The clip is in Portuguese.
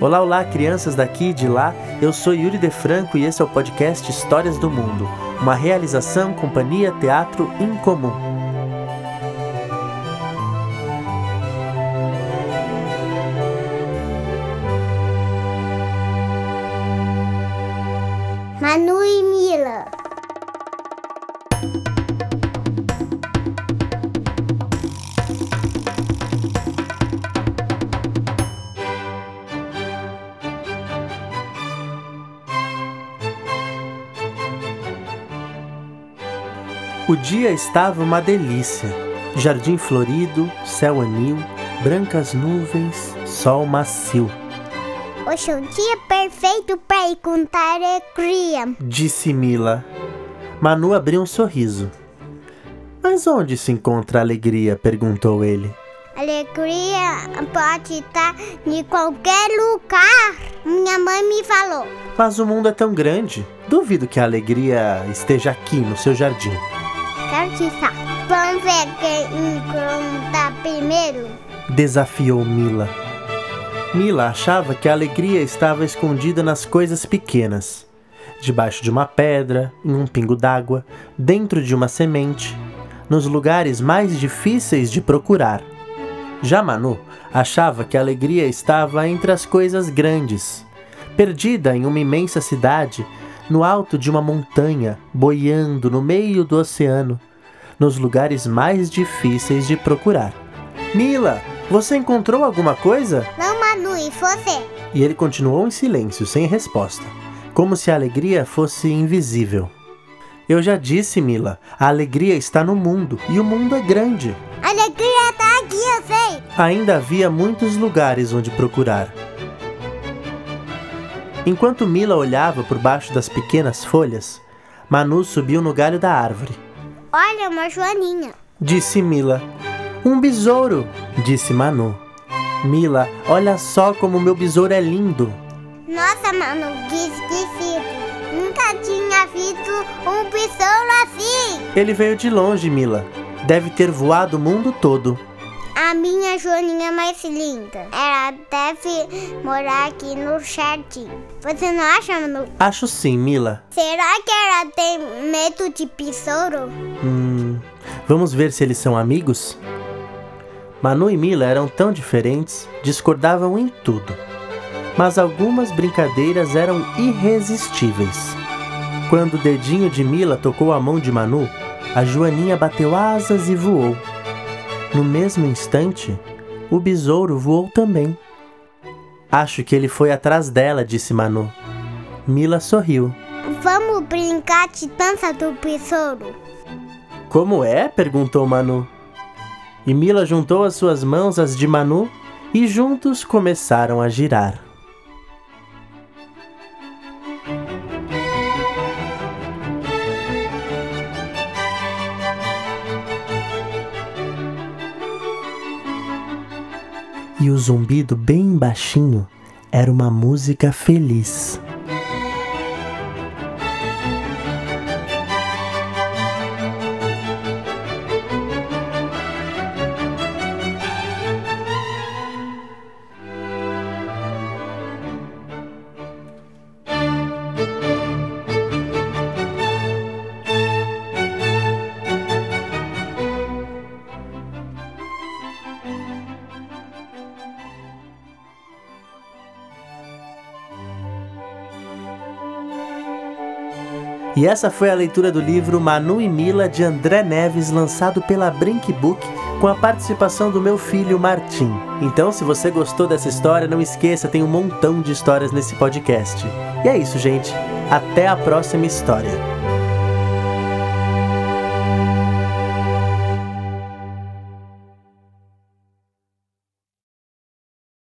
Olá, olá, crianças daqui e de lá. Eu sou Yuri De Franco e esse é o podcast Histórias do Mundo, uma realização Companhia Teatro Incomum. Manu e Mila. O dia estava uma delícia. Jardim florido, céu anil, brancas nuvens, sol macio. Hoje é o dia perfeito para ir contar alegria. Disse Mila. Manu abriu um sorriso. Mas onde se encontra a alegria? perguntou ele. Alegria pode estar em qualquer lugar. Minha mãe me falou. Mas o mundo é tão grande. Duvido que a alegria esteja aqui no seu jardim. Vamos ver quem encontra primeiro. Desafiou Mila. Mila achava que a alegria estava escondida nas coisas pequenas. Debaixo de uma pedra, em um pingo d'água, dentro de uma semente, nos lugares mais difíceis de procurar. Já Manu achava que a alegria estava entre as coisas grandes, perdida em uma imensa cidade, no alto de uma montanha, boiando no meio do oceano, nos lugares mais difíceis de procurar. Mila, você encontrou alguma coisa? Não, Manu, e você? E ele continuou em silêncio, sem resposta, como se a alegria fosse invisível. Eu já disse, Mila, a alegria está no mundo e o mundo é grande. A alegria tá aqui, eu sei. Ainda havia muitos lugares onde procurar. Enquanto Mila olhava por baixo das pequenas folhas, Manu subiu no galho da árvore. Olha, uma joaninha. Disse Mila. Um besouro, disse Manu. Mila, olha só como meu besouro é lindo. Nossa, Manu, que esquisito. Nunca tinha visto um besouro assim. Ele veio de longe, Mila. Deve ter voado o mundo todo. A minha joaninha mais linda. Ela deve morar aqui no jardim. Você não acha, Manu? Acho sim, Mila. Será que ela tem medo de besouro? Hum, vamos ver se eles são amigos? Manu e Mila eram tão diferentes, discordavam em tudo. Mas algumas brincadeiras eram irresistíveis. Quando o dedinho de Mila tocou a mão de Manu, a Joaninha bateu asas e voou. No mesmo instante, o besouro voou também. Acho que ele foi atrás dela, disse Manu. Mila sorriu. Vamos brincar de dança do besouro. Como é? perguntou Manu. E Mila juntou as suas mãos às de Manu e juntos começaram a girar. E o zumbido bem baixinho era uma música feliz. E essa foi a leitura do livro Manu e Mila de André Neves, lançado pela Brink Book, com a participação do meu filho Martim. Então, se você gostou dessa história, não esqueça, tem um montão de histórias nesse podcast. E é isso, gente. Até a próxima história.